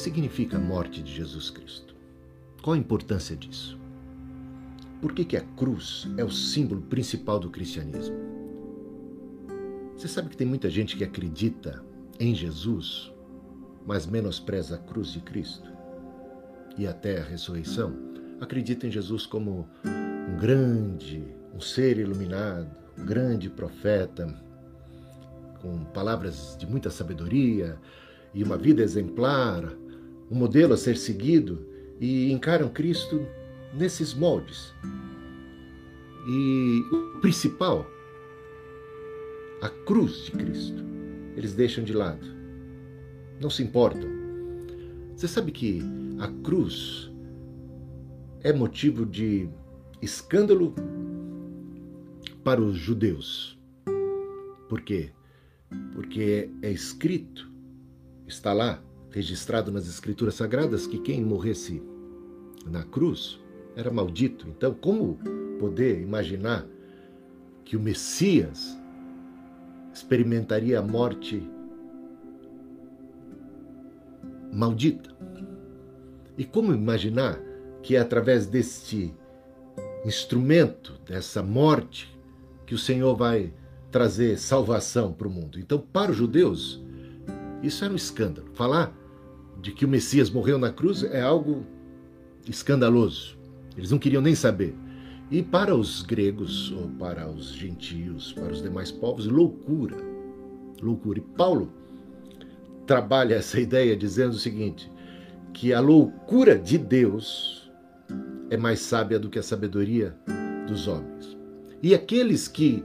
significa a morte de Jesus Cristo? Qual a importância disso? Por que, que a cruz é o símbolo principal do cristianismo? Você sabe que tem muita gente que acredita em Jesus, mas menospreza a cruz de Cristo e até a ressurreição? Acredita em Jesus como um grande, um ser iluminado, um grande profeta, com palavras de muita sabedoria e uma vida exemplar, um modelo a ser seguido, e encaram Cristo nesses moldes. E o principal, a cruz de Cristo, eles deixam de lado. Não se importam. Você sabe que a cruz é motivo de escândalo para os judeus. Por quê? Porque é escrito, está lá, registrado nas Escrituras Sagradas, que quem morresse na cruz era maldito. Então, como poder imaginar que o Messias experimentaria a morte maldita? E como imaginar que é através deste instrumento, dessa morte, que o Senhor vai trazer salvação para o mundo? Então, para os judeus, isso era um escândalo. Falar de que o Messias morreu na cruz é algo escandaloso. Eles não queriam nem saber. E para os gregos, ou para os gentios, para os demais povos, loucura. Loucura. E Paulo trabalha essa ideia dizendo o seguinte: que a loucura de Deus é mais sábia do que a sabedoria dos homens. E aqueles que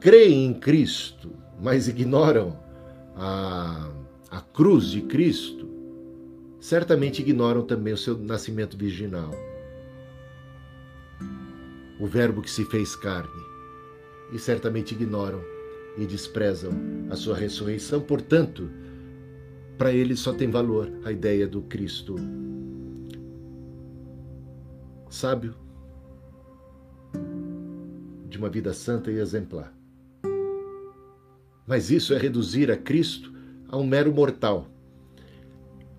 creem em Cristo, mas ignoram a, a cruz de Cristo, certamente ignoram também o seu nascimento virginal o Verbo que se fez carne, e certamente ignoram e desprezam a sua ressurreição. Portanto, para eles só tem valor a ideia do Cristo sábio, de uma vida santa e exemplar. Mas isso é reduzir a Cristo a um mero mortal.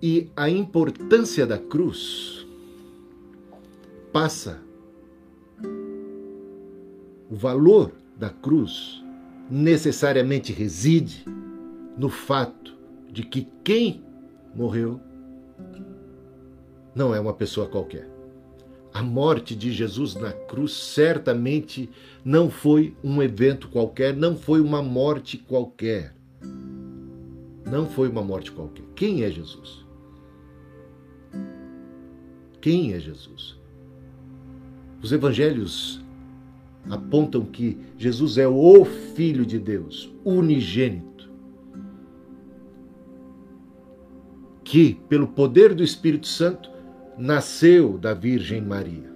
E a importância da cruz passa o valor da cruz necessariamente reside no fato de que quem morreu não é uma pessoa qualquer. A morte de Jesus na cruz certamente não foi um evento qualquer, não foi uma morte qualquer. Não foi uma morte qualquer. Quem é Jesus? Quem é Jesus? Os evangelhos apontam que Jesus é o Filho de Deus, unigênito, que, pelo poder do Espírito Santo, nasceu da Virgem Maria.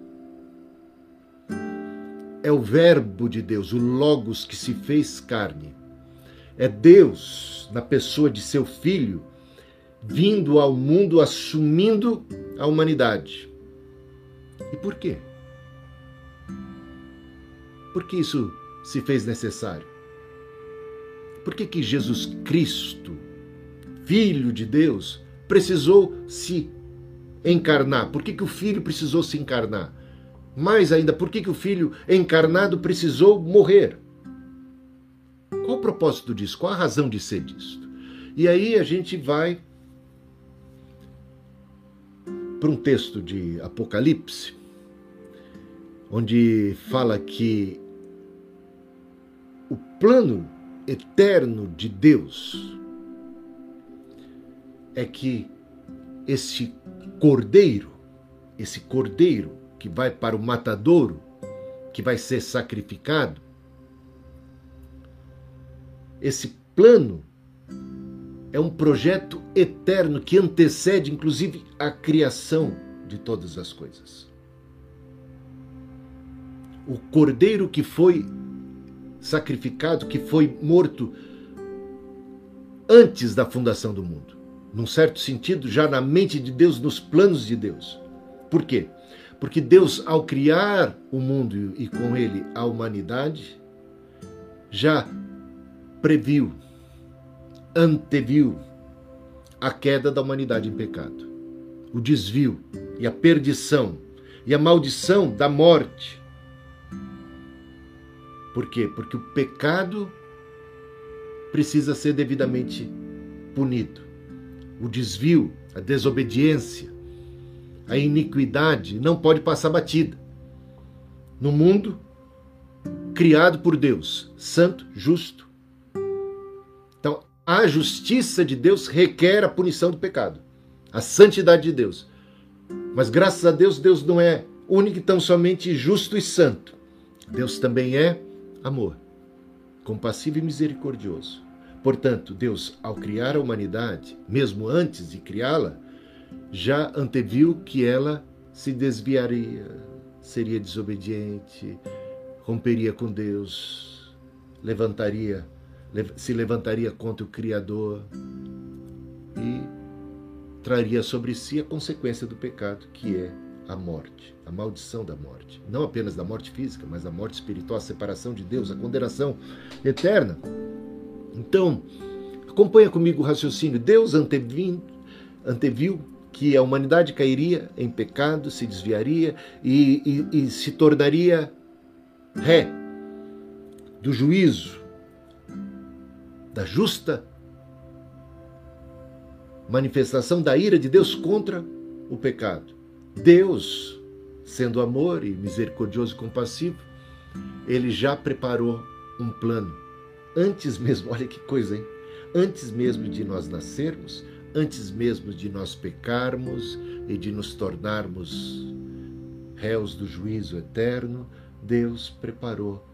É o Verbo de Deus, o Logos que se fez carne. É Deus, na pessoa de seu Filho, vindo ao mundo assumindo a humanidade. E por quê? Por que isso se fez necessário? Por que, que Jesus Cristo, Filho de Deus, precisou se encarnar? Por que, que o Filho precisou se encarnar? Mais ainda, por que, que o Filho encarnado precisou morrer? O propósito disso? Qual a razão de ser disso? E aí a gente vai para um texto de Apocalipse, onde fala que o plano eterno de Deus é que esse cordeiro, esse cordeiro que vai para o matadouro, que vai ser sacrificado, esse plano é um projeto eterno que antecede, inclusive, a criação de todas as coisas o cordeiro que foi sacrificado, que foi morto antes da fundação do mundo. Num certo sentido, já na mente de Deus, nos planos de Deus. Por quê? Porque Deus, ao criar o mundo e com ele a humanidade, já previu, anteviu a queda da humanidade em pecado, o desvio e a perdição e a maldição da morte. Por quê? Porque o pecado precisa ser devidamente punido. O desvio, a desobediência, a iniquidade não pode passar batida. No mundo criado por Deus, santo, justo. A justiça de Deus requer a punição do pecado, a santidade de Deus. Mas graças a Deus, Deus não é único e tão somente justo e santo. Deus também é amor, compassivo e misericordioso. Portanto, Deus, ao criar a humanidade, mesmo antes de criá-la, já anteviu que ela se desviaria, seria desobediente, romperia com Deus, levantaria, se levantaria contra o Criador e traria sobre si a consequência do pecado, que é a morte, a maldição da morte. Não apenas da morte física, mas da morte espiritual, a separação de Deus, a condenação eterna. Então, acompanha comigo o raciocínio. Deus anteviu, anteviu que a humanidade cairia em pecado, se desviaria e, e, e se tornaria ré do juízo, da justa manifestação da ira de Deus contra o pecado. Deus, sendo amor e misericordioso e compassivo, ele já preparou um plano. Antes mesmo, olha que coisa, hein? Antes mesmo de nós nascermos, antes mesmo de nós pecarmos e de nos tornarmos réus do juízo eterno, Deus preparou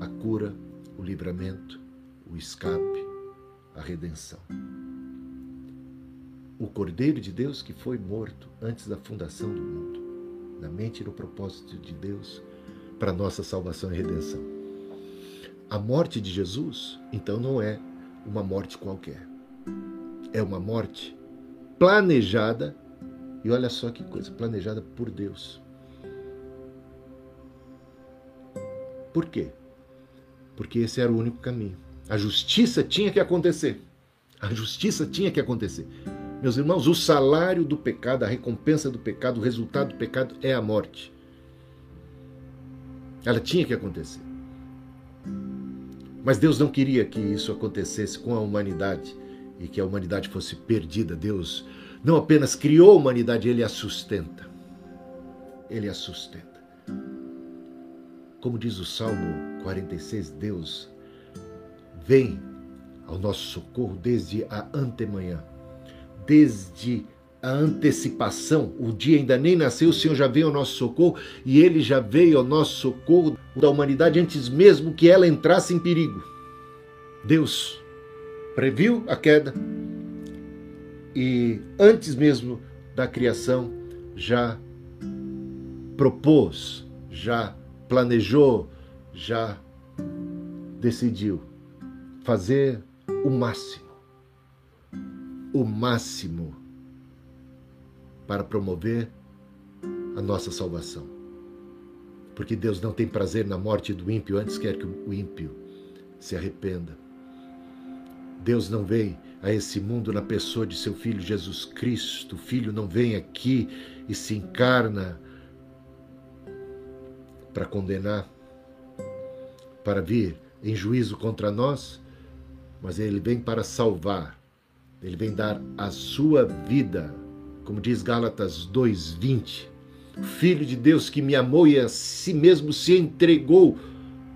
a cura, o livramento, o escape, a redenção. O Cordeiro de Deus que foi morto antes da fundação do mundo, na mente e no propósito de Deus para nossa salvação e redenção. A morte de Jesus, então, não é uma morte qualquer. É uma morte planejada, e olha só que coisa, planejada por Deus. Por quê? Porque esse era o único caminho. A justiça tinha que acontecer. A justiça tinha que acontecer. Meus irmãos, o salário do pecado, a recompensa do pecado, o resultado do pecado é a morte. Ela tinha que acontecer. Mas Deus não queria que isso acontecesse com a humanidade e que a humanidade fosse perdida. Deus não apenas criou a humanidade, ele a sustenta. Ele a sustenta. Como diz o Salmo 46, Deus vem ao nosso socorro desde a antemanhã, desde a antecipação. O dia ainda nem nasceu, o Senhor já veio ao nosso socorro e ele já veio ao nosso socorro da humanidade antes mesmo que ela entrasse em perigo. Deus previu a queda e antes mesmo da criação já propôs, já planejou, já decidiu fazer o máximo, o máximo para promover a nossa salvação. Porque Deus não tem prazer na morte do ímpio, antes quer que o ímpio se arrependa. Deus não vem a esse mundo na pessoa de seu filho Jesus Cristo. O filho não vem aqui e se encarna para condenar, para vir em juízo contra nós, mas ele vem para salvar. Ele vem dar a sua vida, como diz Gálatas 2:20. O filho de Deus que me amou e a si mesmo se entregou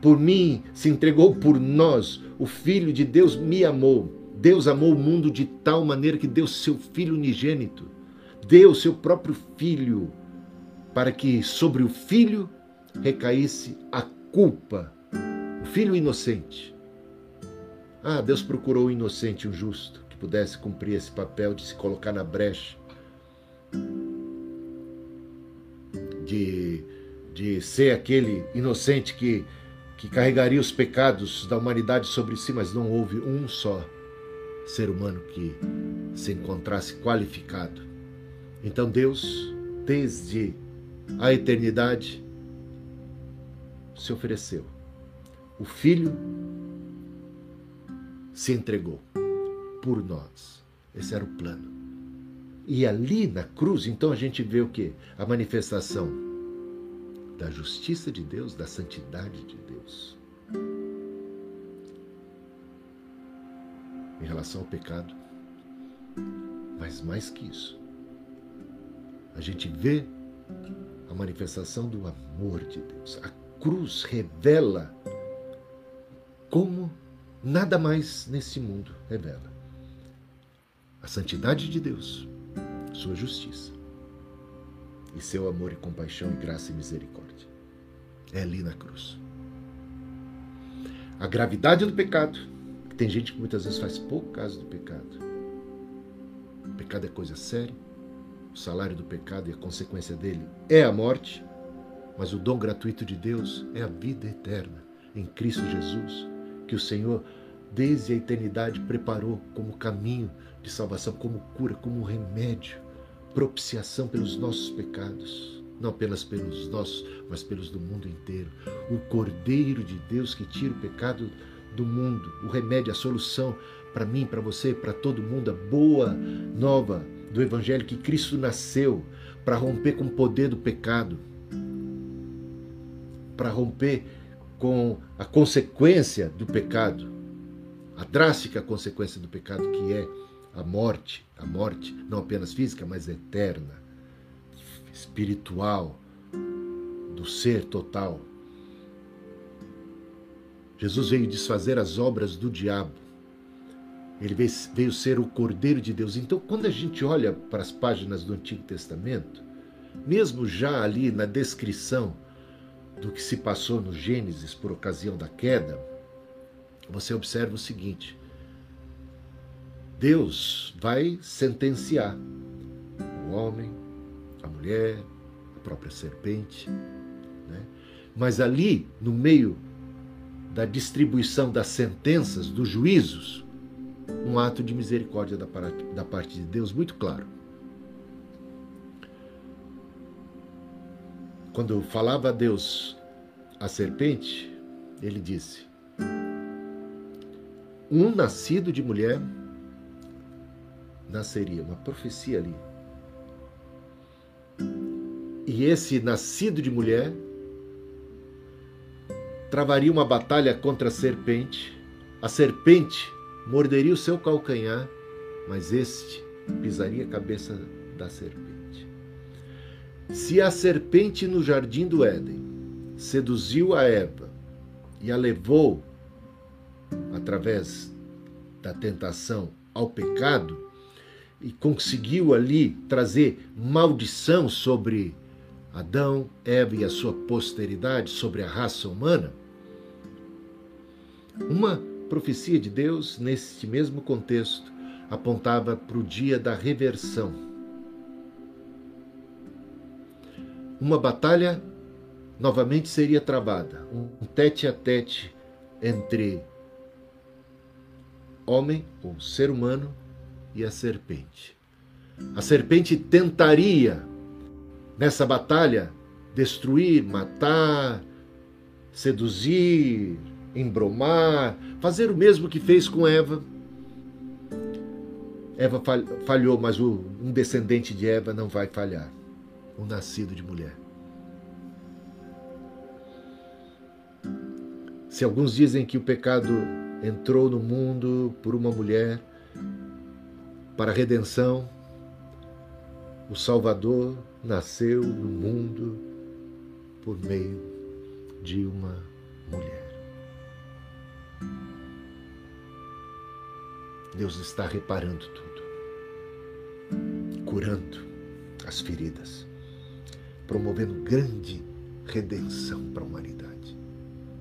por mim, se entregou por nós. O filho de Deus me amou. Deus amou o mundo de tal maneira que deu seu filho unigênito, deu seu próprio filho, para que sobre o filho recaísse a culpa, o filho inocente. Ah, Deus procurou o inocente, o justo, que pudesse cumprir esse papel de se colocar na brecha, de, de ser aquele inocente que, que carregaria os pecados da humanidade sobre si, mas não houve um só ser humano que se encontrasse qualificado. Então Deus, desde a eternidade, se ofereceu. O Filho se entregou por nós. Esse era o plano. E ali na cruz, então a gente vê o que? A manifestação da justiça de Deus, da santidade de Deus. Em relação ao pecado. Mas mais que isso, a gente vê a manifestação do amor de Deus. A cruz revela como nada mais nesse mundo revela a santidade de Deus, sua justiça e seu amor e compaixão e graça e misericórdia. É ali na cruz. A gravidade do pecado, que tem gente que muitas vezes faz pouco caso do pecado. O pecado é coisa séria. O salário do pecado e a consequência dele é a morte, mas o dom gratuito de Deus é a vida eterna em Cristo Jesus, que o Senhor, desde a eternidade, preparou como caminho de salvação, como cura, como remédio, propiciação pelos nossos pecados, não apenas pelos nossos, mas pelos do mundo inteiro. O Cordeiro de Deus que tira o pecado do mundo, o remédio, a solução para mim, para você, para todo mundo, a boa nova do Evangelho que Cristo nasceu para romper com o poder do pecado, para romper com a consequência do pecado, a drástica consequência do pecado que é a morte, a morte não apenas física, mas eterna, espiritual, do ser total. Jesus veio desfazer as obras do diabo. Ele veio ser o Cordeiro de Deus. Então, quando a gente olha para as páginas do Antigo Testamento, mesmo já ali na descrição do que se passou no Gênesis por ocasião da queda, você observa o seguinte: Deus vai sentenciar o homem, a mulher, a própria serpente. Né? Mas ali, no meio da distribuição das sentenças, dos juízos, um ato de misericórdia da parte, da parte de Deus muito claro. Quando falava a Deus a serpente, ele disse: Um nascido de mulher nasceria, uma profecia ali. E esse nascido de mulher travaria uma batalha contra a serpente. A serpente morderia o seu calcanhar, mas este pisaria a cabeça da serpente. Se a serpente no jardim do Éden seduziu a Eva e a levou, através da tentação, ao pecado, e conseguiu ali trazer maldição sobre Adão, Eva e a sua posteridade, sobre a raça humana, uma profecia de Deus, neste mesmo contexto, apontava para o dia da reversão. Uma batalha novamente seria travada, um tete a tete entre homem ou ser humano e a serpente. A serpente tentaria, nessa batalha, destruir, matar, seduzir, embromar, fazer o mesmo que fez com Eva. Eva falhou, mas um descendente de Eva não vai falhar o nascido de mulher. Se alguns dizem que o pecado entrou no mundo por uma mulher, para a redenção, o Salvador nasceu no mundo por meio de uma mulher. Deus está reparando tudo, curando as feridas, promovendo grande redenção para a humanidade.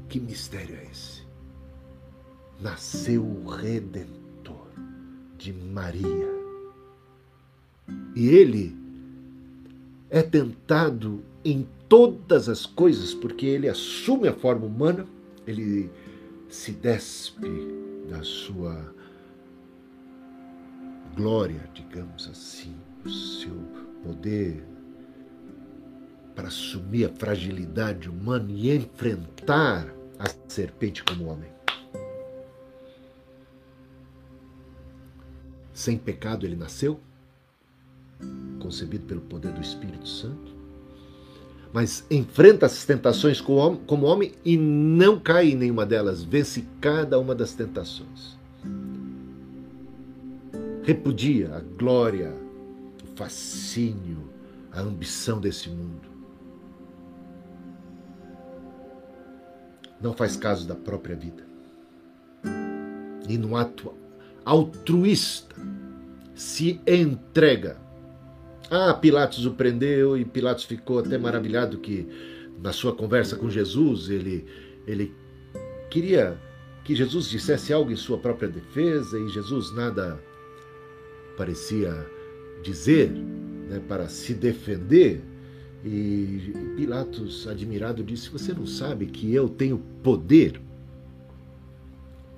Que mistério é esse? Nasceu o Redentor de Maria. E ele é tentado em todas as coisas, porque ele assume a forma humana, ele se despe da sua glória, digamos assim, o seu poder para assumir a fragilidade humana e enfrentar a serpente como homem. sem pecado ele nasceu, concebido pelo poder do Espírito Santo, mas enfrenta as tentações como homem e não cai em nenhuma delas, vence cada uma das tentações. Repudia a glória, o fascínio, a ambição desse mundo. Não faz caso da própria vida. E no ato altruísta se entrega ah, Pilatos o prendeu e Pilatos ficou até maravilhado que na sua conversa com Jesus ele, ele queria que Jesus dissesse algo em sua própria defesa e Jesus nada parecia dizer né, para se defender. E Pilatos, admirado, disse: Você não sabe que eu tenho poder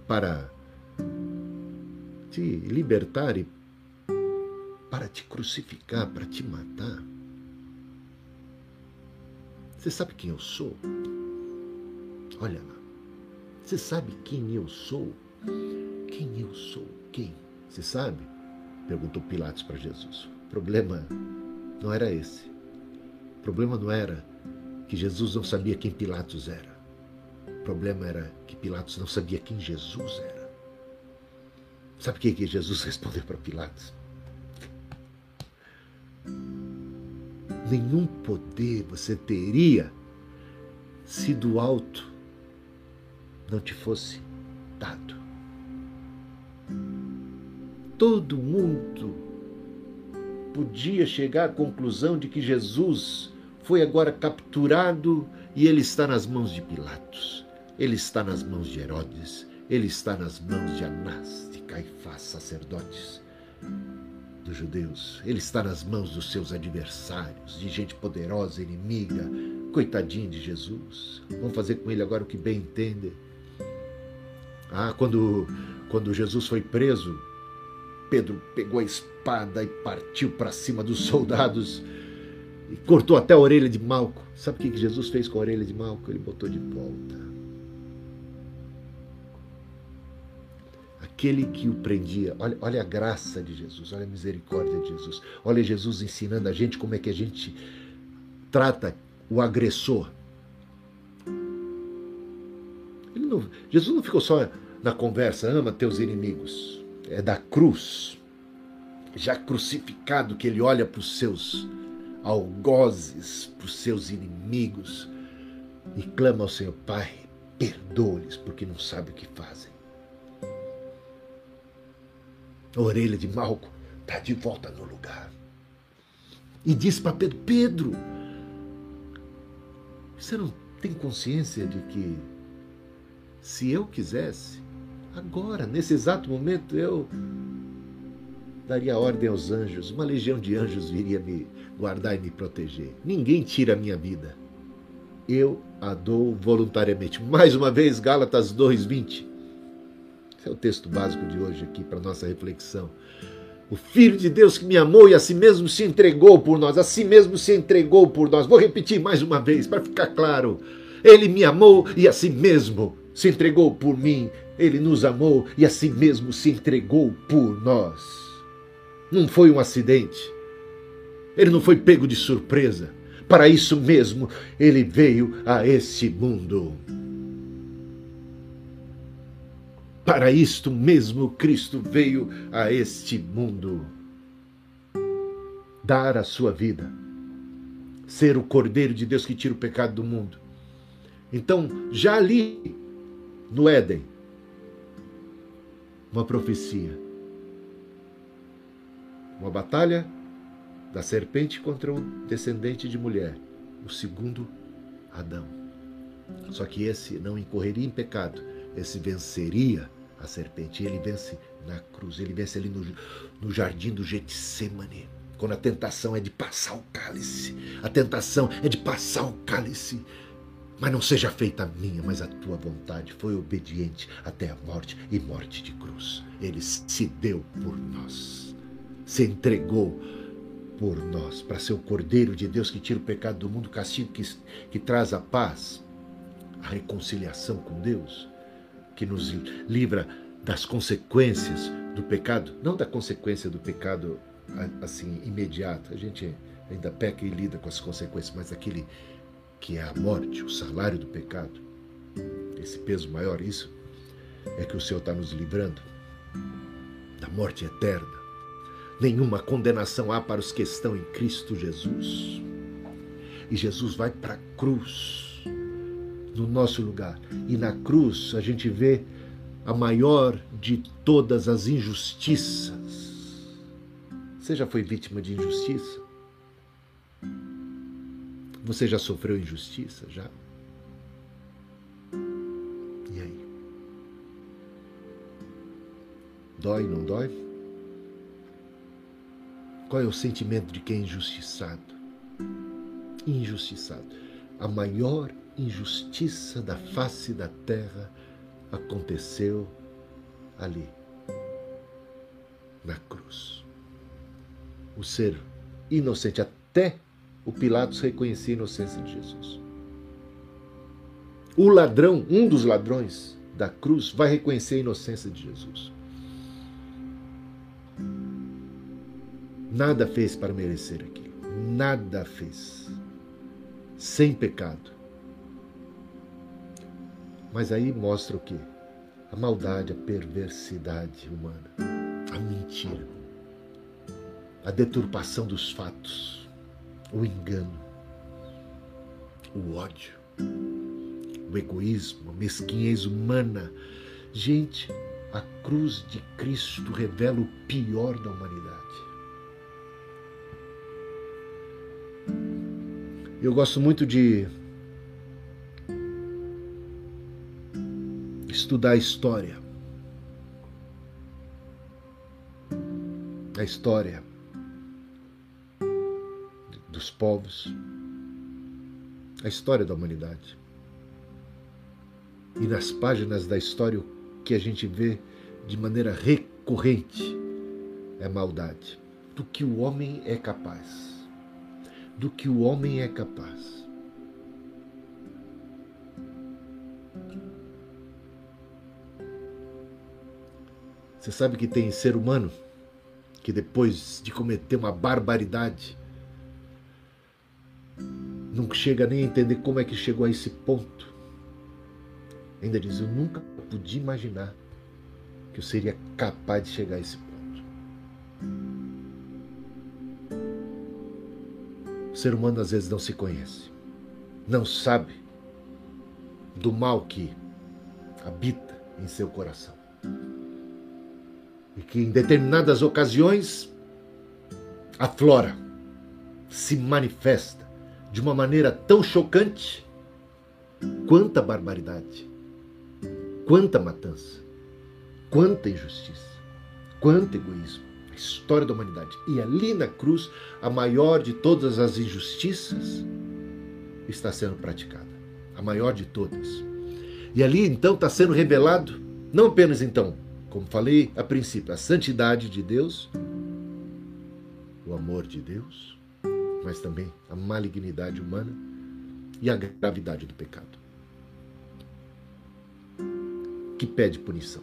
para te libertar e para te crucificar, para te matar. Você sabe quem eu sou? Olha lá. Você sabe quem eu sou? Quem eu sou? Quem? Você sabe? Perguntou Pilatos para Jesus. O problema não era esse. O problema não era que Jesus não sabia quem Pilatos era. O problema era que Pilatos não sabia quem Jesus era. Sabe o que Jesus respondeu para Pilatos? nenhum poder você teria se do alto não te fosse dado. Todo mundo podia chegar à conclusão de que Jesus foi agora capturado e ele está nas mãos de Pilatos, ele está nas mãos de Herodes, ele está nas mãos de Anás, de Caifás, sacerdotes dos judeus. Ele está nas mãos dos seus adversários, de gente poderosa, inimiga. Coitadinho de Jesus. Vamos fazer com ele agora o que bem entende. Ah, quando, quando Jesus foi preso, Pedro pegou a espada e partiu para cima dos soldados e cortou até a orelha de Malco. Sabe o que Jesus fez com a orelha de Malco? Ele botou de volta. aquele que o prendia. Olha, olha a graça de Jesus, olha a misericórdia de Jesus. Olha Jesus ensinando a gente como é que a gente trata o agressor. Não, Jesus não ficou só na conversa, ama teus inimigos. É da cruz, já crucificado, que ele olha para os seus algozes, para os seus inimigos e clama ao Senhor, Pai, perdoa-lhes porque não sabem o que fazem. A orelha de Malco está de volta no lugar. E disse para Pedro: Pedro, você não tem consciência de que se eu quisesse, agora, nesse exato momento, eu daria ordem aos anjos, uma legião de anjos viria me guardar e me proteger. Ninguém tira a minha vida. Eu a dou voluntariamente. Mais uma vez, Gálatas 2:20. Esse é o texto básico de hoje aqui para nossa reflexão. O Filho de Deus que me amou e a si mesmo se entregou por nós, a si mesmo se entregou por nós. Vou repetir mais uma vez para ficar claro. Ele me amou e a si mesmo se entregou por mim. Ele nos amou e a si mesmo se entregou por nós. Não foi um acidente. Ele não foi pego de surpresa. Para isso mesmo, ele veio a esse mundo. Para isto mesmo Cristo veio a este mundo dar a sua vida, ser o Cordeiro de Deus que tira o pecado do mundo. Então, já ali no Éden, uma profecia, uma batalha da serpente contra o descendente de mulher, o segundo Adão. Só que esse não incorreria em pecado, esse venceria a serpente. Ele vence na cruz, ele vence ali no, no jardim do Getsemane. Quando a tentação é de passar o cálice, a tentação é de passar o cálice. Mas não seja feita a minha, mas a tua vontade. Foi obediente até a morte e morte de cruz. Ele se deu por nós, se entregou por nós, para ser o Cordeiro de Deus que tira o pecado do mundo, o castigo que, que traz a paz, a reconciliação com Deus que nos livra das consequências do pecado, não da consequência do pecado assim imediata. A gente ainda peca e lida com as consequências, mas aquele que é a morte, o salário do pecado, esse peso maior, isso é que o Senhor está nos livrando da morte eterna. Nenhuma condenação há para os que estão em Cristo Jesus. E Jesus vai para a cruz, no nosso lugar. E na cruz a gente vê a maior de todas as injustiças. Você já foi vítima de injustiça? Você já sofreu injustiça? Já? E aí? Dói, não dói? Qual é o sentimento de quem é injustiçado? Injustiçado. A maior injustiça da face da terra aconteceu ali, na cruz. O ser inocente, até o Pilatos reconhecia a inocência de Jesus. O ladrão, um dos ladrões da cruz, vai reconhecer a inocência de Jesus. Nada fez para merecer aquilo. Nada fez. Sem pecado. Mas aí mostra o que? A maldade, a perversidade humana, a mentira, a deturpação dos fatos, o engano, o ódio, o egoísmo, a mesquinhez humana. Gente, a cruz de Cristo revela o pior da humanidade. Eu gosto muito de estudar a história. A história dos povos, a história da humanidade. E nas páginas da história o que a gente vê de maneira recorrente é maldade, do que o homem é capaz. Do que o homem é capaz. Você sabe que tem ser humano que depois de cometer uma barbaridade não chega nem a entender como é que chegou a esse ponto. Ainda diz: Eu nunca podia imaginar que eu seria capaz de chegar a esse ponto. O ser humano às vezes não se conhece, não sabe do mal que habita em seu coração e que em determinadas ocasiões aflora, se manifesta de uma maneira tão chocante. Quanta barbaridade, quanta matança, quanta injustiça, quanto egoísmo, a história da humanidade. E ali na cruz, a maior de todas as injustiças está sendo praticada, a maior de todas. E ali então está sendo revelado, não apenas então como falei a princípio, a santidade de Deus, o amor de Deus, mas também a malignidade humana e a gravidade do pecado. Que pede punição,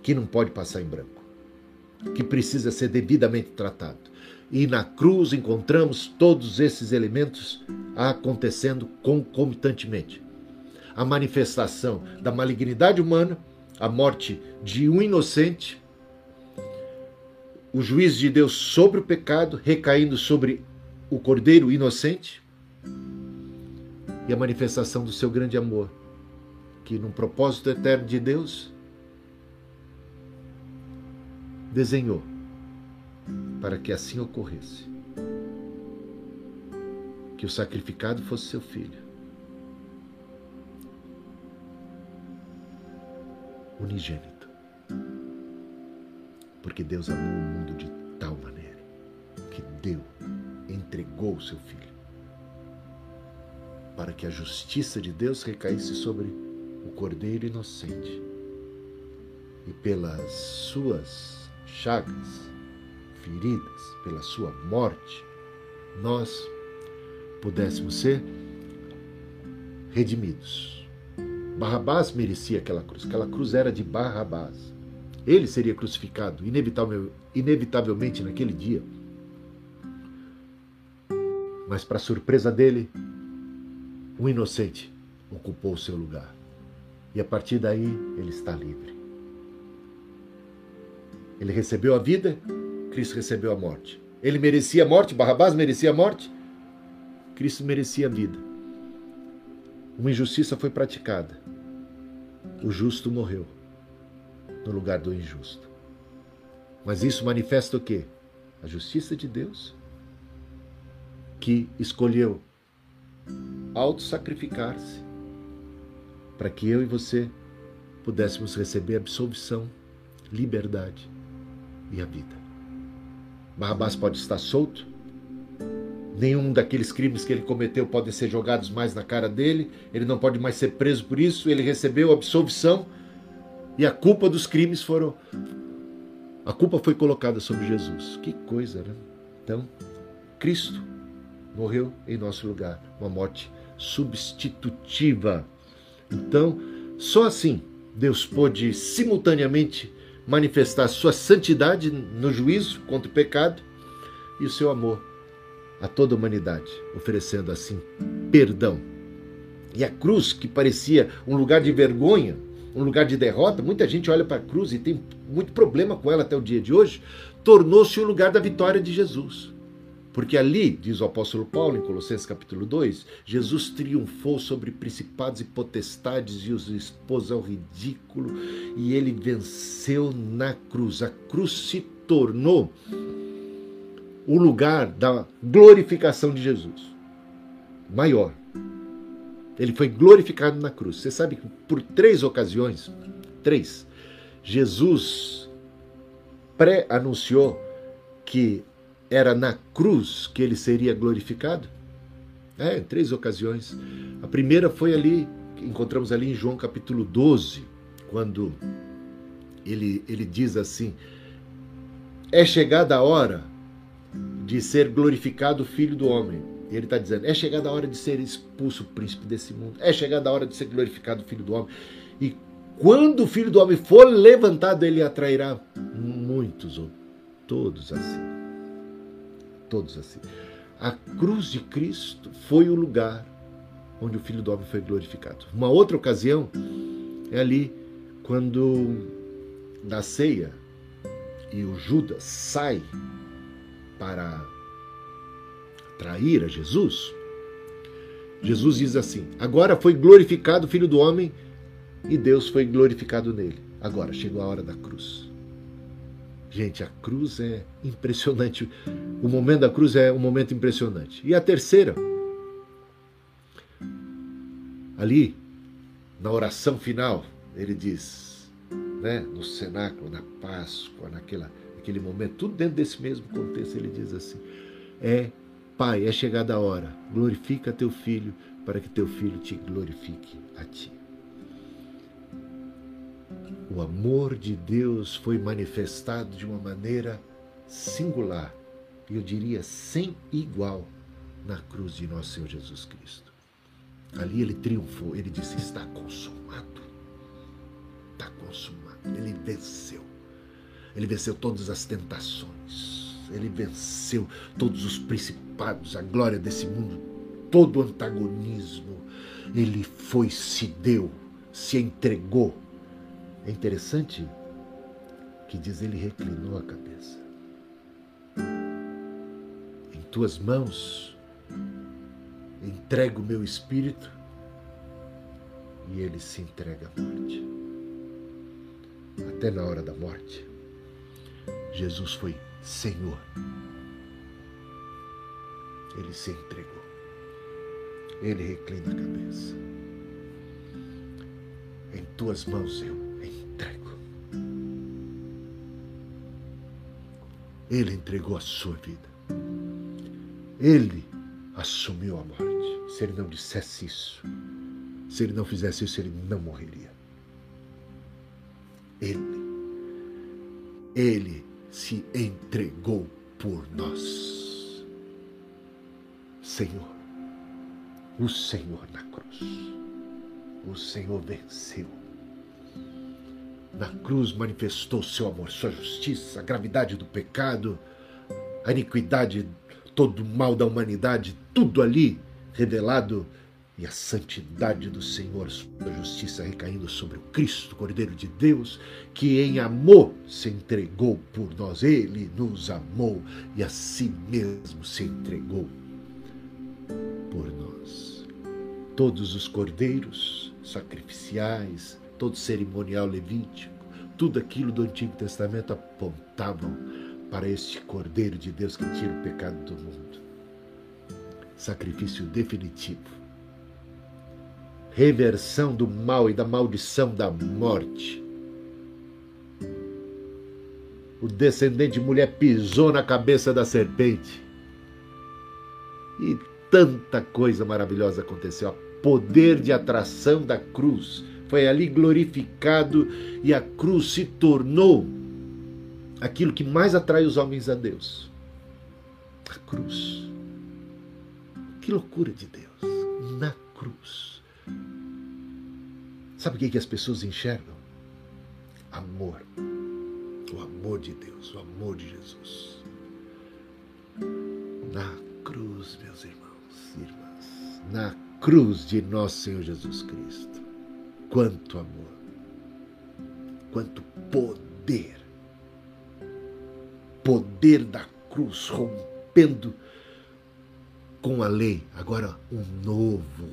que não pode passar em branco, que precisa ser devidamente tratado. E na cruz encontramos todos esses elementos acontecendo concomitantemente. A manifestação da malignidade humana a morte de um inocente, o juízo de Deus sobre o pecado recaindo sobre o cordeiro inocente e a manifestação do seu grande amor, que num propósito eterno de Deus desenhou para que assim ocorresse. Que o sacrificado fosse seu filho unigênito. Porque Deus amou o mundo de tal maneira que deu, entregou o seu filho, para que a justiça de Deus recaísse sobre o cordeiro inocente e pelas suas chagas, feridas, pela sua morte, nós pudéssemos ser redimidos Barrabás merecia aquela cruz. Aquela cruz era de Barrabás. Ele seria crucificado, inevitavel, inevitavelmente naquele dia. Mas, para surpresa dele, um inocente ocupou o seu lugar. E a partir daí, ele está livre. Ele recebeu a vida, Cristo recebeu a morte. Ele merecia a morte, Barrabás merecia a morte, Cristo merecia a vida. Uma injustiça foi praticada. O justo morreu no lugar do injusto. Mas isso manifesta o quê? A justiça de Deus, que escolheu auto-sacrificar-se para que eu e você pudéssemos receber absolvição, liberdade e a vida. Barrabás pode estar solto, nenhum daqueles crimes que ele cometeu pode ser jogados mais na cara dele, ele não pode mais ser preso por isso, ele recebeu absolvição e a culpa dos crimes foram. A culpa foi colocada sobre Jesus. Que coisa, né? Então, Cristo morreu em nosso lugar, uma morte substitutiva. Então, só assim Deus pôde simultaneamente manifestar sua santidade no juízo contra o pecado e o seu amor a toda a humanidade, oferecendo assim perdão. E a cruz, que parecia um lugar de vergonha, um lugar de derrota, muita gente olha para a cruz e tem muito problema com ela até o dia de hoje, tornou-se o lugar da vitória de Jesus. Porque ali, diz o apóstolo Paulo em Colossenses capítulo 2, Jesus triunfou sobre principados e potestades e os expôs ao ridículo e ele venceu na cruz. A cruz se tornou o lugar da glorificação de Jesus. Maior. Ele foi glorificado na cruz. Você sabe que por três ocasiões, três, Jesus pré-anunciou que era na cruz que ele seria glorificado? É, em três ocasiões. A primeira foi ali, encontramos ali em João capítulo 12, quando ele, ele diz assim: É chegada a hora de ser glorificado o Filho do Homem. Ele está dizendo: é chegada a hora de ser expulso o príncipe desse mundo, é chegada a hora de ser glorificado o Filho do Homem. E quando o Filho do Homem for levantado, ele atrairá muitos ou todos assim. Todos assim. A cruz de Cristo foi o lugar onde o Filho do Homem foi glorificado. Uma outra ocasião é ali quando da ceia e o Judas sai para trair a Jesus, Jesus diz assim: Agora foi glorificado o Filho do Homem e Deus foi glorificado nele. Agora chegou a hora da cruz. Gente, a cruz é impressionante. O momento da cruz é um momento impressionante. E a terceira, ali, na oração final, ele diz, né, no cenáculo, na Páscoa, naquela aquele momento, tudo dentro desse mesmo contexto, ele diz assim: É, Pai, é chegada a hora, glorifica teu filho, para que teu filho te glorifique a ti. O amor de Deus foi manifestado de uma maneira singular, eu diria sem igual, na cruz de nosso Senhor Jesus Cristo. Ali ele triunfou, ele disse: Está consumado. Está consumado. Ele venceu. Ele venceu todas as tentações. Ele venceu todos os principados, a glória desse mundo, todo o antagonismo. Ele foi, se deu, se entregou. É interessante que diz ele reclinou a cabeça. Em tuas mãos entrego o meu espírito e ele se entrega à morte. Até na hora da morte Jesus foi Senhor. Ele se entregou. Ele reclina a cabeça. Em tuas mãos eu Ele entregou a sua vida. Ele assumiu a morte. Se ele não dissesse isso, se ele não fizesse isso, ele não morreria. Ele, ele se entregou por nós. Senhor, o Senhor na cruz, o Senhor venceu. Na cruz manifestou seu amor, sua justiça, a gravidade do pecado, a iniquidade, todo o mal da humanidade, tudo ali revelado e a santidade do Senhor, sua justiça recaindo sobre o Cristo, Cordeiro de Deus, que em amor se entregou por nós. Ele nos amou e a si mesmo se entregou por nós. Todos os cordeiros sacrificiais, todo cerimonial levítico, tudo aquilo do Antigo Testamento apontavam para este Cordeiro de Deus que tira o pecado do mundo. Sacrifício definitivo reversão do mal e da maldição da morte. O descendente de mulher pisou na cabeça da serpente. E tanta coisa maravilhosa aconteceu. O poder de atração da cruz foi ali glorificado e a cruz se tornou aquilo que mais atrai os homens a Deus. A cruz. Que loucura de Deus. Na cruz Sabe o que, que as pessoas enxergam? Amor. O amor de Deus, o amor de Jesus. Na cruz, meus irmãos e irmãs, na cruz de nosso Senhor Jesus Cristo. Quanto amor, quanto poder. Poder da cruz rompendo com a lei. Agora, um novo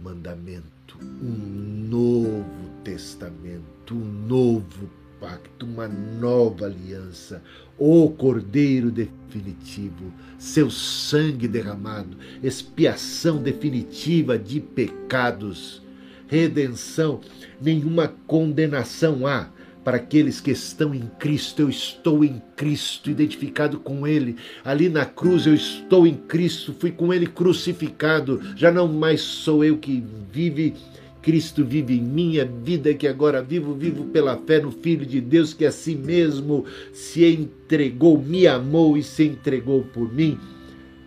mandamento um novo testamento, um novo pacto, uma nova aliança, o Cordeiro definitivo, seu sangue derramado, expiação definitiva de pecados, redenção, nenhuma condenação há para aqueles que estão em Cristo. Eu estou em Cristo, identificado com Ele. Ali na cruz eu estou em Cristo, fui com Ele crucificado. Já não mais sou eu que vive. Cristo vive em mim, a vida que agora vivo, vivo pela fé no Filho de Deus que a si mesmo se entregou, me amou e se entregou por mim,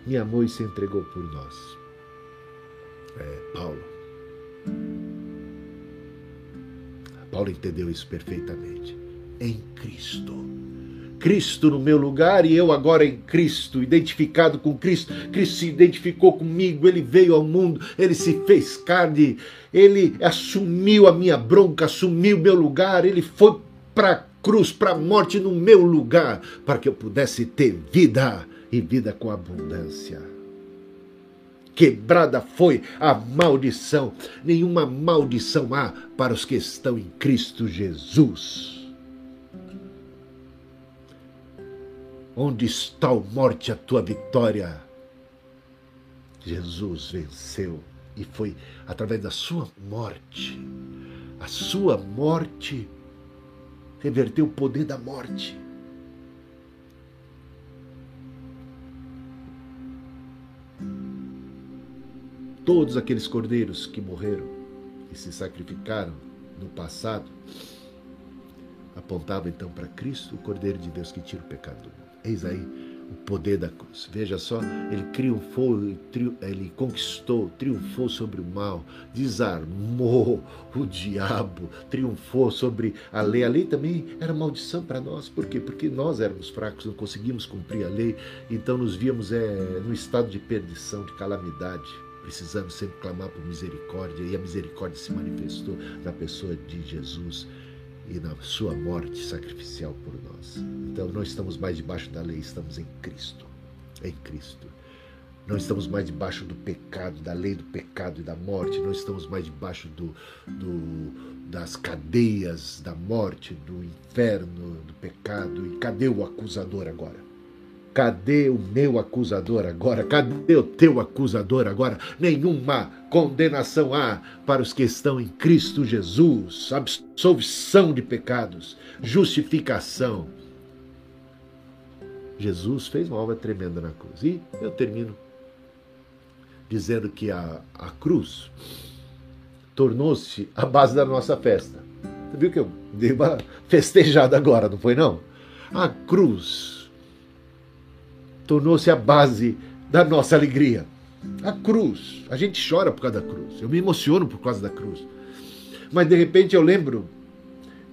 me amou e se entregou por nós. É, Paulo. Paulo entendeu isso perfeitamente. Em Cristo. Cristo no meu lugar e eu agora em Cristo, identificado com Cristo. Cristo se identificou comigo, ele veio ao mundo, ele se fez carne, ele assumiu a minha bronca, assumiu meu lugar, ele foi para a cruz, para a morte no meu lugar, para que eu pudesse ter vida e vida com abundância quebrada foi a maldição. Nenhuma maldição há para os que estão em Cristo Jesus. Onde está, a morte, a tua vitória? Jesus venceu e foi através da sua morte. A sua morte reverteu o poder da morte. Todos aqueles cordeiros que morreram e se sacrificaram no passado apontavam então para Cristo, o Cordeiro de Deus que tira o pecado do mundo. Eis aí o poder da cruz. Veja só, ele triunfou, ele conquistou, triunfou sobre o mal, desarmou o diabo, triunfou sobre a lei. A lei também era maldição para nós. Por quê? Porque nós éramos fracos, não conseguimos cumprir a lei, então nos víamos é, no estado de perdição, de calamidade precisamos sempre clamar por misericórdia e a misericórdia se manifestou na pessoa de Jesus e na sua morte sacrificial por nós. Então não estamos mais debaixo da lei, estamos em Cristo. Em Cristo. Não estamos mais debaixo do pecado, da lei do pecado e da morte, não estamos mais debaixo do, do, das cadeias da morte, do inferno, do pecado. E cadê o acusador agora? Cadê o meu acusador agora? Cadê o teu acusador agora? Nenhuma condenação há para os que estão em Cristo Jesus. Absolvição de pecados, justificação. Jesus fez uma obra tremenda na cruz. E eu termino dizendo que a, a cruz tornou-se a base da nossa festa. Você viu que eu dei uma festejada agora, não foi não? A cruz tornou-se a base da nossa alegria. A cruz. A gente chora por causa da cruz. Eu me emociono por causa da cruz. Mas de repente eu lembro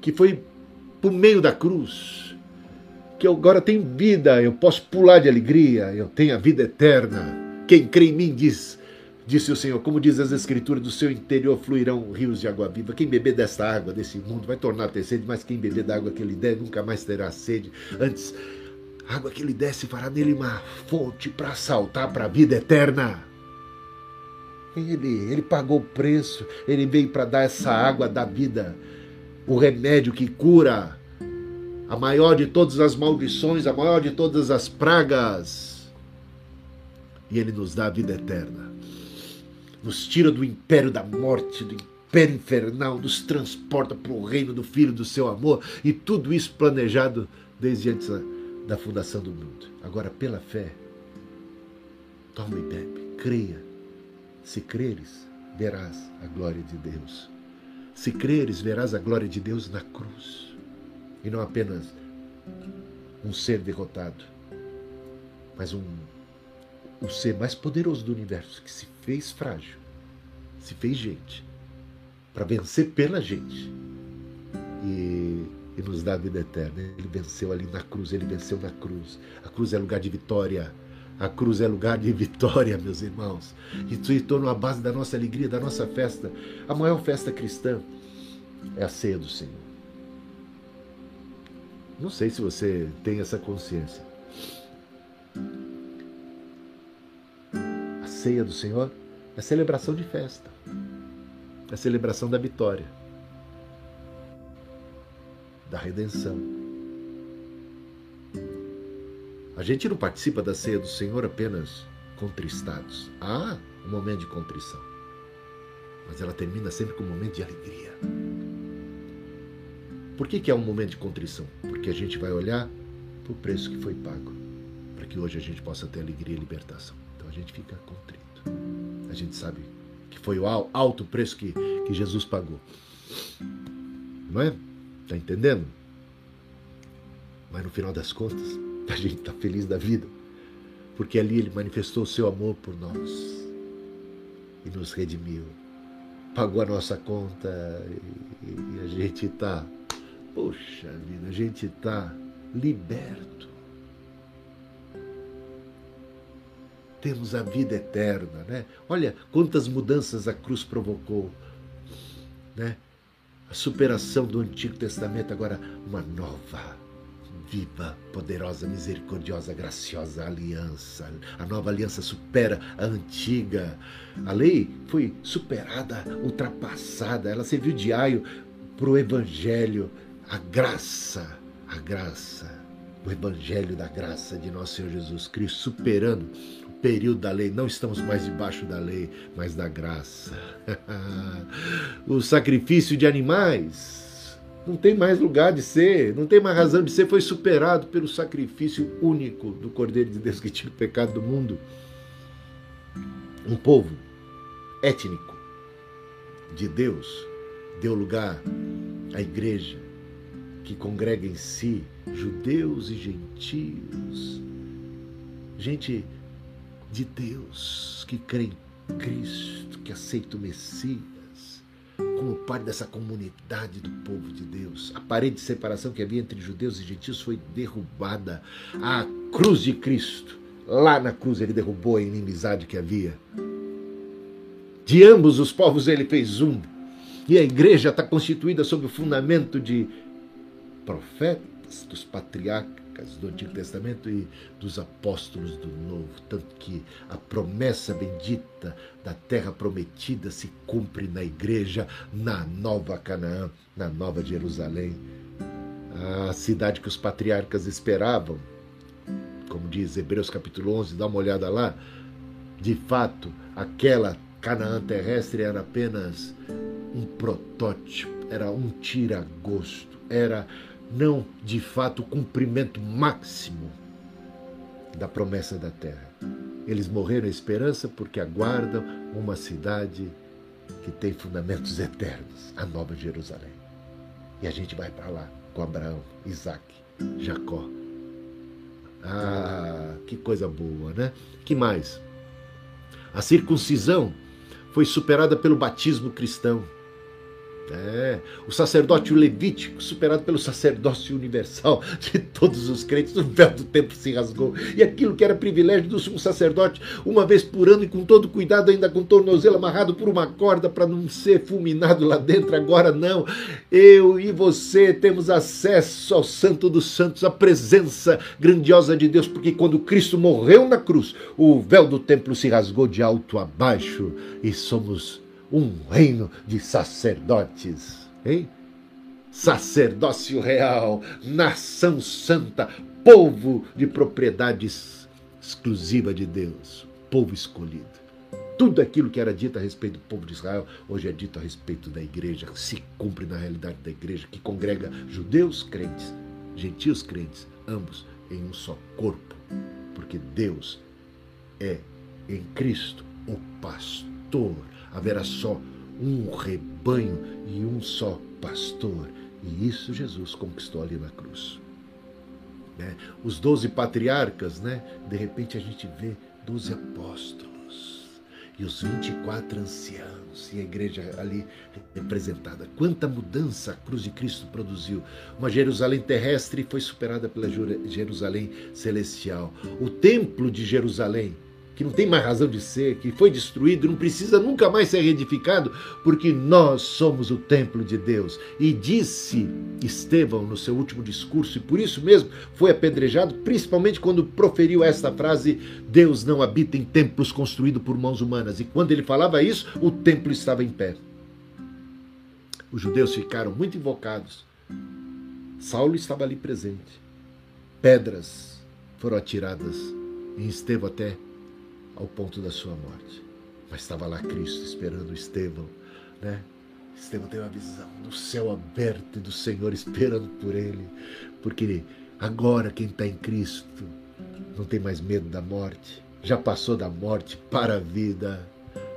que foi o meio da cruz, que eu agora tenho vida, eu posso pular de alegria, eu tenho a vida eterna. Quem crê em mim diz, disse o Senhor, como diz as Escrituras, do seu interior fluirão rios de água viva. Quem beber desta água, desse mundo, vai tornar a ter sede, mas quem beber da água que ele der, nunca mais terá sede. Antes, a água que ele desce fará nele uma fonte para saltar para a vida eterna. Ele, ele pagou o preço, ele veio para dar essa água da vida, o remédio que cura, a maior de todas as maldições, a maior de todas as pragas. E ele nos dá a vida eterna. Nos tira do império da morte, do império infernal, nos transporta para o reino do Filho do seu amor, e tudo isso planejado desde antes da fundação do mundo. Agora, pela fé, toma e bebe, creia se creres, verás a glória de Deus. Se creres, verás a glória de Deus na cruz. E não apenas um ser derrotado, mas um, o ser mais poderoso do universo, que se fez frágil, se fez gente, para vencer pela gente. E, e nos dá a vida eterna. Ele venceu ali na cruz, ele venceu na cruz. A cruz é lugar de vitória. A cruz é lugar de vitória, meus irmãos. E se torna a base da nossa alegria, da nossa festa. A maior festa cristã é a ceia do Senhor. Não sei se você tem essa consciência. A ceia do Senhor é celebração de festa. É celebração da vitória, da redenção a gente não participa da ceia do Senhor apenas contristados. Há um momento de contrição. Mas ela termina sempre com um momento de alegria. Por que, que é um momento de contrição? Porque a gente vai olhar para o preço que foi pago. Para que hoje a gente possa ter alegria e libertação. Então a gente fica contrito. A gente sabe que foi o alto preço que, que Jesus pagou. Não é? Está entendendo? Mas no final das contas, a gente está feliz da vida, porque ali ele manifestou o seu amor por nós e nos redimiu, pagou a nossa conta e, e a gente está, poxa vida, a gente está liberto. Temos a vida eterna, né? Olha quantas mudanças a cruz provocou, né? Superação do Antigo Testamento, agora uma nova viva, poderosa, misericordiosa, graciosa aliança. A nova aliança supera a antiga. A lei foi superada, ultrapassada, ela serviu de aio para o evangelho, a graça, a graça, o evangelho da graça de nosso Senhor Jesus Cristo, superando período da lei. Não estamos mais debaixo da lei, mas da graça. o sacrifício de animais não tem mais lugar de ser, não tem mais razão de ser, foi superado pelo sacrifício único do Cordeiro de Deus que tira o pecado do mundo. Um povo étnico de Deus deu lugar à igreja que congrega em si judeus e gentios, gente de Deus que crê em Cristo, que aceita o Messias como parte dessa comunidade do povo de Deus. A parede de separação que havia entre judeus e gentios foi derrubada. A cruz de Cristo, lá na cruz, ele derrubou a inimizade que havia. De ambos os povos ele fez um. E a igreja está constituída sob o fundamento de profetas, dos patriarcas do Antigo Testamento e dos apóstolos do Novo, tanto que a promessa bendita da terra prometida se cumpre na igreja, na nova Canaã, na nova Jerusalém, a cidade que os patriarcas esperavam. Como diz Hebreus capítulo 11, dá uma olhada lá. De fato, aquela Canaã terrestre era apenas um protótipo, era um tira-gosto, era não de fato o cumprimento máximo da promessa da terra. Eles morreram em esperança porque aguardam uma cidade que tem fundamentos eternos, a Nova Jerusalém. E a gente vai para lá com Abraão, Isaac, Jacó. Ah, que coisa boa, né? Que mais? A circuncisão foi superada pelo batismo cristão. É, o sacerdócio levítico, superado pelo sacerdócio universal de todos os crentes, o véu do templo se rasgou. E aquilo que era privilégio do sumo sacerdote, uma vez por ano e com todo cuidado, ainda com o tornozelo amarrado por uma corda para não ser fulminado lá dentro, agora não. Eu e você temos acesso ao Santo dos Santos, à presença grandiosa de Deus, porque quando Cristo morreu na cruz, o véu do templo se rasgou de alto a baixo e somos um reino de sacerdotes, hein? Sacerdócio real, nação santa, povo de propriedade exclusiva de Deus, povo escolhido. Tudo aquilo que era dito a respeito do povo de Israel, hoje é dito a respeito da igreja, se cumpre na realidade da igreja, que congrega judeus crentes, gentios crentes, ambos em um só corpo, porque Deus é em Cristo o pastor haverá só um rebanho e um só pastor. E isso Jesus conquistou ali na cruz. Né? Os doze patriarcas, né? de repente a gente vê doze apóstolos e os 24 anciãos e a igreja ali representada. Quanta mudança a cruz de Cristo produziu. Uma Jerusalém terrestre foi superada pela Jerusalém celestial. O templo de Jerusalém que não tem mais razão de ser, que foi destruído, não precisa nunca mais ser reedificado, porque nós somos o templo de Deus. E disse Estevão no seu último discurso, e por isso mesmo foi apedrejado, principalmente quando proferiu esta frase: Deus não habita em templos construídos por mãos humanas. E quando ele falava isso, o templo estava em pé. Os judeus ficaram muito invocados. Saulo estava ali presente. Pedras foram atiradas em Estevão até ao ponto da sua morte. Mas estava lá Cristo esperando Estevão, né? Estevão tem uma visão do céu aberto e do Senhor esperando por ele, porque agora quem está em Cristo não tem mais medo da morte, já passou da morte para a vida,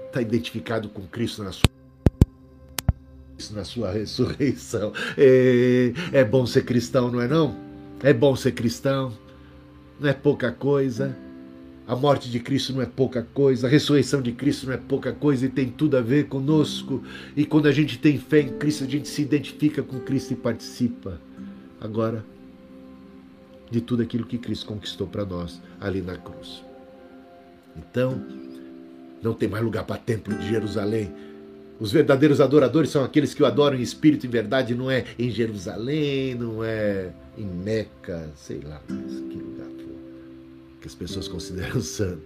está identificado com Cristo na sua na sua ressurreição. É, é bom ser cristão, não é não? É bom ser cristão, não é pouca coisa. A morte de Cristo não é pouca coisa, a ressurreição de Cristo não é pouca coisa e tem tudo a ver conosco. E quando a gente tem fé em Cristo, a gente se identifica com Cristo e participa agora de tudo aquilo que Cristo conquistou para nós ali na cruz. Então, não tem mais lugar para templo de Jerusalém. Os verdadeiros adoradores são aqueles que o adoram em espírito e verdade, não é em Jerusalém, não é em Meca, sei lá mais que lugar que as pessoas consideram santo.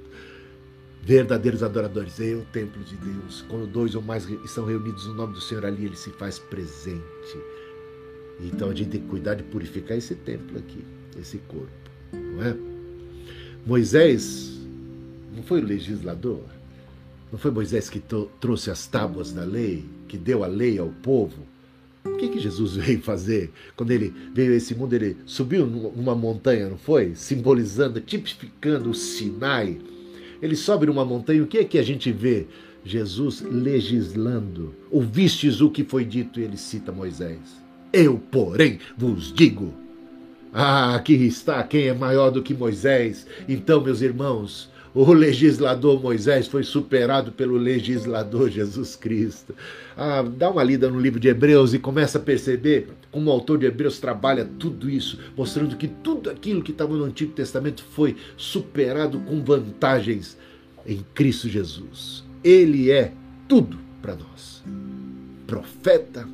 Verdadeiros adoradores, é o templo de Deus. Quando dois ou mais estão reunidos no nome do Senhor ali, ele se faz presente. Então a gente tem que cuidar de purificar esse templo aqui, esse corpo, não é? Moisés não foi o legislador, não foi Moisés que trouxe as tábuas da lei, que deu a lei ao povo. O que, que Jesus veio fazer? Quando ele veio a esse mundo, ele subiu numa montanha, não foi? Simbolizando, tipificando o Sinai. Ele sobe numa montanha, o que é que a gente vê? Jesus legislando. Ouvistes o que foi dito? E ele cita Moisés. Eu, porém, vos digo. Ah, aqui está quem é maior do que Moisés. Então, meus irmãos, o legislador Moisés foi superado pelo legislador Jesus Cristo. Ah, dá uma lida no livro de Hebreus e começa a perceber como o autor de Hebreus trabalha tudo isso, mostrando que tudo aquilo que estava no Antigo Testamento foi superado com vantagens em Cristo Jesus. Ele é tudo para nós. Profeta,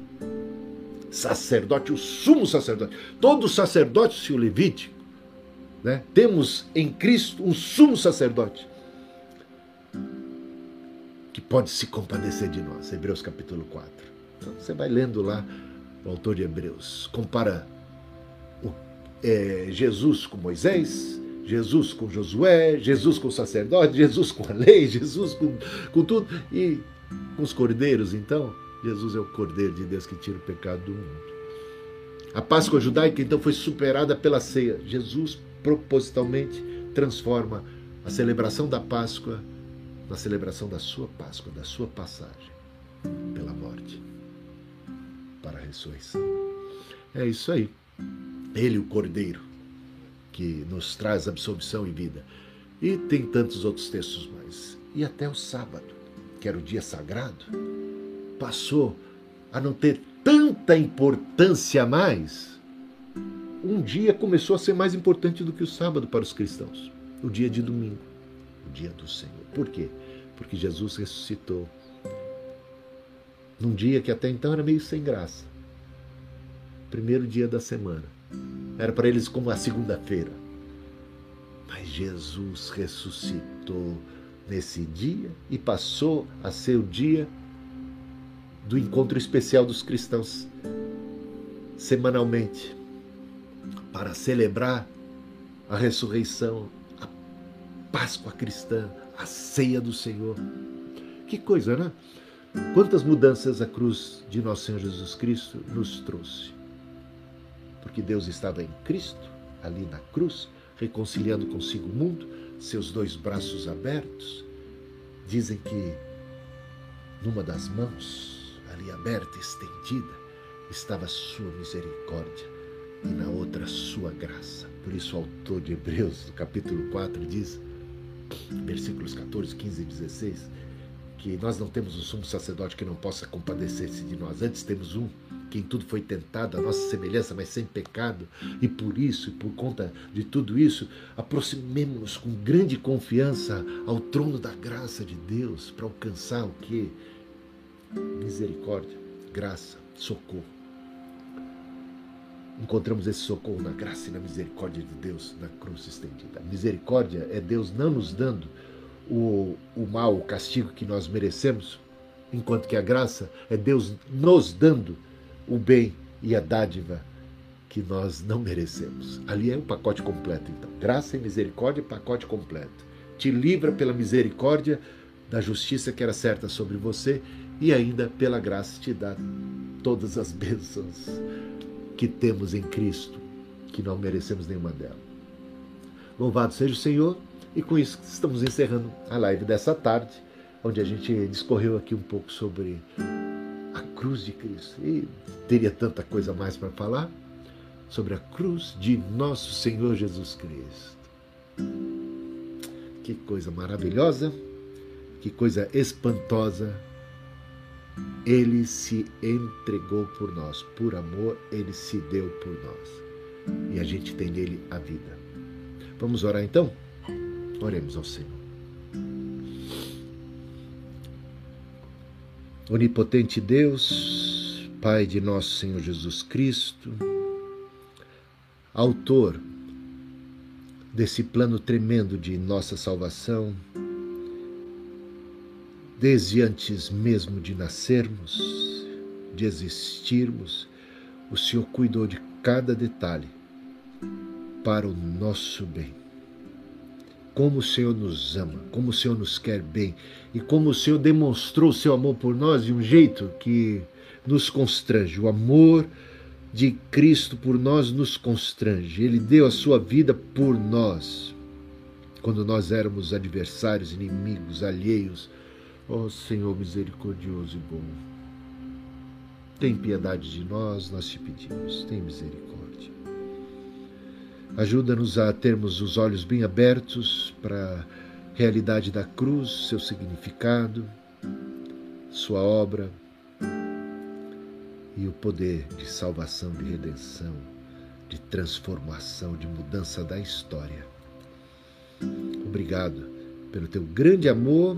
sacerdote, o sumo sacerdote. Todo sacerdote, se o levítico, né? Temos em Cristo um sumo sacerdote que pode se compadecer de nós. Hebreus capítulo 4. Então, você vai lendo lá o autor de Hebreus. Compara o, é, Jesus com Moisés, Jesus com Josué, Jesus com o sacerdote, Jesus com a lei, Jesus com, com tudo. E com os cordeiros, então, Jesus é o cordeiro de Deus que tira o pecado do mundo. A Páscoa judaica, então, foi superada pela ceia. Jesus propositalmente transforma a celebração da Páscoa na celebração da sua Páscoa, da sua passagem pela morte para a ressurreição. É isso aí. Ele, o Cordeiro, que nos traz absolvição e vida. E tem tantos outros textos mais. E até o sábado, que era o dia sagrado, passou a não ter tanta importância mais, um dia começou a ser mais importante do que o sábado para os cristãos, o dia de domingo, o dia do Senhor. Por quê? Porque Jesus ressuscitou num dia que até então era meio sem graça. Primeiro dia da semana. Era para eles como a segunda-feira. Mas Jesus ressuscitou nesse dia e passou a ser o dia do encontro especial dos cristãos semanalmente para celebrar a ressurreição, a Páscoa cristã, a ceia do Senhor. Que coisa, né? Quantas mudanças a cruz de nosso Senhor Jesus Cristo nos trouxe. Porque Deus estava em Cristo, ali na cruz, reconciliando consigo o mundo, seus dois braços abertos. Dizem que numa das mãos, ali aberta, estendida, estava sua misericórdia e na outra sua graça. Por isso o autor de Hebreus, no capítulo 4, diz, versículos 14, 15 e 16, que nós não temos um sumo sacerdote que não possa compadecer-se de nós. Antes temos um que em tudo foi tentado, a nossa semelhança, mas sem pecado. E por isso, e por conta de tudo isso, aproximemos-nos com grande confiança ao trono da graça de Deus para alcançar o que? Misericórdia, graça, socorro. Encontramos esse socorro na graça e na misericórdia de Deus na cruz estendida. Misericórdia é Deus não nos dando o, o mal, o castigo que nós merecemos, enquanto que a graça é Deus nos dando o bem e a dádiva que nós não merecemos. Ali é o pacote completo, então. Graça e misericórdia, pacote completo. Te livra pela misericórdia da justiça que era certa sobre você e ainda pela graça te dá todas as bênçãos que temos em Cristo, que não merecemos nenhuma delas. Louvado seja o Senhor e com isso estamos encerrando a live dessa tarde, onde a gente discorreu aqui um pouco sobre a cruz de Cristo. E teria tanta coisa mais para falar sobre a cruz de nosso Senhor Jesus Cristo. Que coisa maravilhosa, que coisa espantosa. Ele se entregou por nós, por amor, ele se deu por nós. E a gente tem nele a vida. Vamos orar então? Oremos ao Senhor. Onipotente Deus, Pai de nosso Senhor Jesus Cristo, Autor desse plano tremendo de nossa salvação, desde antes mesmo de nascermos, de existirmos, o Senhor cuidou de cada detalhe para o nosso bem como o Senhor nos ama, como o Senhor nos quer bem e como o Senhor demonstrou o seu amor por nós de um jeito que nos constrange. O amor de Cristo por nós nos constrange. Ele deu a sua vida por nós. Quando nós éramos adversários, inimigos, alheios. Ó Senhor misericordioso e bom. Tem piedade de nós, nós te pedimos. Tem misericórdia. Ajuda-nos a termos os olhos bem abertos para a realidade da cruz, seu significado, sua obra e o poder de salvação, de redenção, de transformação, de mudança da história. Obrigado pelo teu grande amor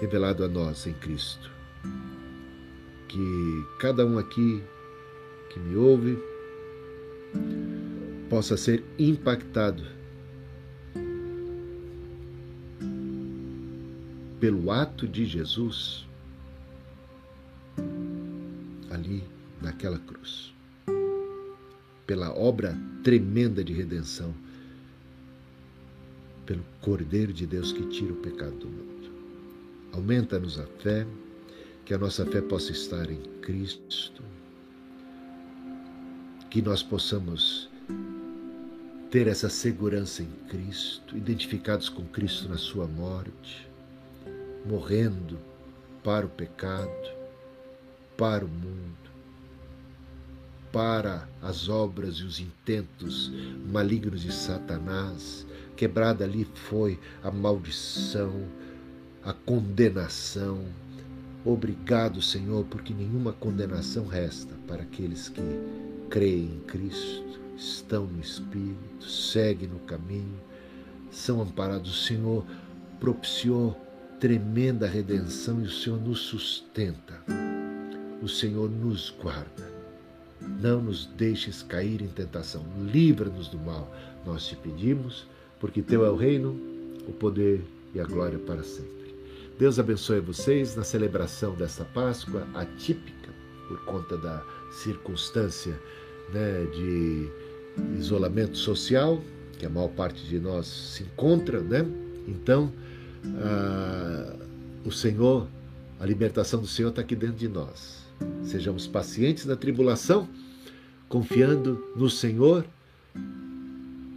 revelado a nós em Cristo. Que cada um aqui que me ouve possa ser impactado pelo ato de Jesus ali naquela cruz, pela obra tremenda de redenção, pelo Cordeiro de Deus que tira o pecado do mundo. Aumenta-nos a fé, que a nossa fé possa estar em Cristo, que nós possamos ter essa segurança em Cristo, identificados com Cristo na sua morte, morrendo para o pecado, para o mundo, para as obras e os intentos malignos de Satanás. Quebrada ali foi a maldição, a condenação, Obrigado, Senhor, porque nenhuma condenação resta para aqueles que creem em Cristo, estão no Espírito, seguem no caminho, são amparados. O Senhor propiciou tremenda redenção e o Senhor nos sustenta. O Senhor nos guarda. Não nos deixes cair em tentação. Livra-nos do mal. Nós te pedimos, porque teu é o reino, o poder e a glória para sempre. Deus abençoe vocês na celebração desta Páscoa atípica por conta da circunstância né, de isolamento social que a maior parte de nós se encontra, né? Então, ah, o Senhor, a libertação do Senhor está aqui dentro de nós. Sejamos pacientes na tribulação, confiando no Senhor.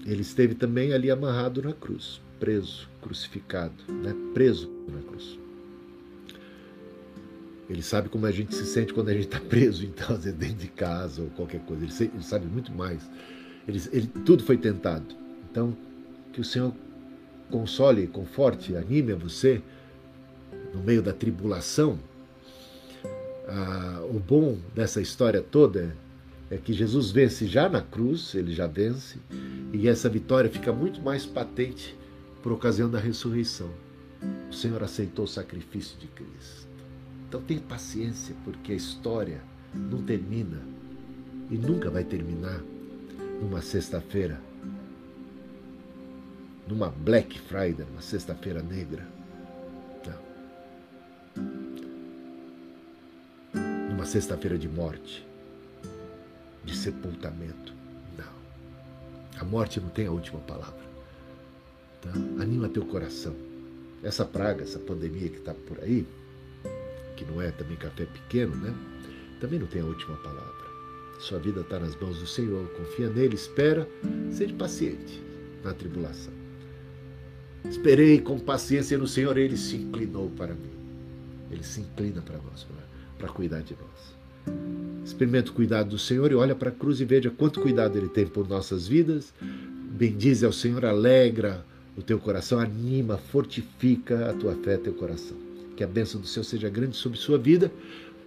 Ele esteve também ali amarrado na cruz preso, crucificado, né? preso na cruz. Ele sabe como a gente se sente quando a gente está preso, então, dentro de casa ou qualquer coisa. Ele, ele sabe muito mais. Ele, ele, tudo foi tentado. Então, que o Senhor console, conforte, anime a você no meio da tribulação. Ah, o bom dessa história toda é que Jesus vence já na cruz, ele já vence, e essa vitória fica muito mais patente por ocasião da ressurreição. O Senhor aceitou o sacrifício de Cristo. Então tenha paciência, porque a história não termina e nunca vai terminar numa sexta-feira, numa Black Friday, uma sexta-feira negra. Não. Numa sexta-feira de morte, de sepultamento. Não. A morte não tem a última palavra. Tá? Anima teu coração. Essa praga, essa pandemia que está por aí, que não é também café pequeno, né? Também não tem a última palavra. Sua vida está nas mãos do Senhor. Confia nele, espera, seja paciente na tribulação. Esperei com paciência no Senhor, ele se inclinou para mim. Ele se inclina para nós, para cuidar de nós. Experimenta o cuidado do Senhor e olha para a cruz e veja quanto cuidado ele tem por nossas vidas. Bendize ao Senhor, alegra o teu coração, anima, fortifica a tua fé, teu coração. Que a bênção do Senhor seja grande sobre sua vida.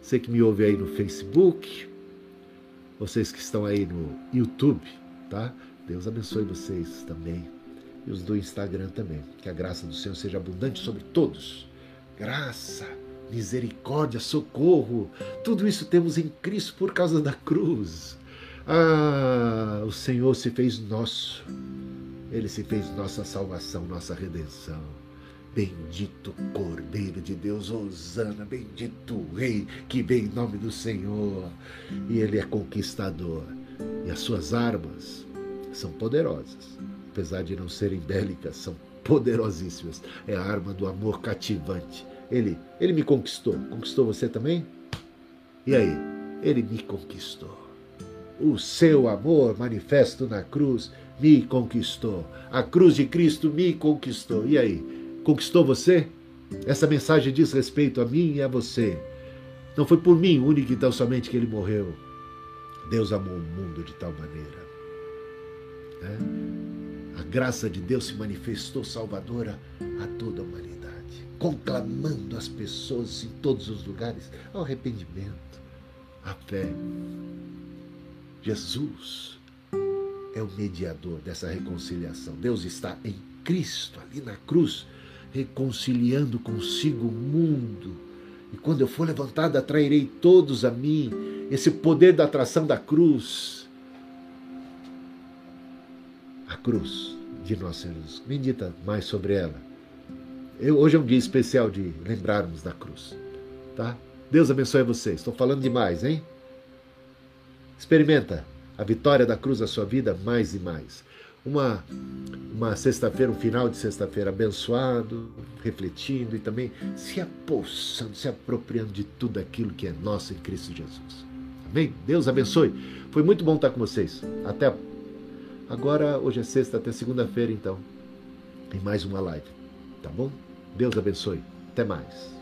Você que me ouve aí no Facebook, vocês que estão aí no YouTube, tá? Deus abençoe vocês também. E os do Instagram também. Que a graça do Senhor seja abundante sobre todos. Graça, misericórdia, socorro. Tudo isso temos em Cristo por causa da cruz. Ah, o Senhor se fez nosso ele se fez nossa salvação, nossa redenção. Bendito Cordeiro de Deus, Osana, bendito Rei que vem em nome do Senhor. E ele é conquistador. E as suas armas são poderosas, apesar de não serem bélicas, são poderosíssimas. É a arma do amor cativante. Ele, ele me conquistou. Conquistou você também? E aí? Ele me conquistou. O seu amor manifesto na cruz me conquistou. A cruz de Cristo me conquistou. E aí? Conquistou você? Essa mensagem diz respeito a mim e a você. Não foi por mim, único e tão somente, que ele morreu. Deus amou o mundo de tal maneira. Né? A graça de Deus se manifestou salvadora a toda a humanidade, conclamando as pessoas em todos os lugares ao arrependimento, à fé. Jesus é o mediador dessa reconciliação. Deus está em Cristo, ali na cruz, reconciliando consigo o mundo. E quando eu for levantado, atrairei todos a mim. Esse poder da atração da cruz. A cruz de nosso Jesus. Medita mais sobre ela. Eu, hoje é um dia especial de lembrarmos da cruz. Tá? Deus abençoe vocês. Estou falando demais, hein? Experimenta a vitória da cruz na sua vida mais e mais. Uma, uma sexta-feira, um final de sexta-feira abençoado, refletindo e também se apossando, se apropriando de tudo aquilo que é nosso em Cristo Jesus. Amém? Deus abençoe. Foi muito bom estar com vocês. Até agora, hoje é sexta, até segunda-feira, então, em mais uma live. Tá bom? Deus abençoe. Até mais.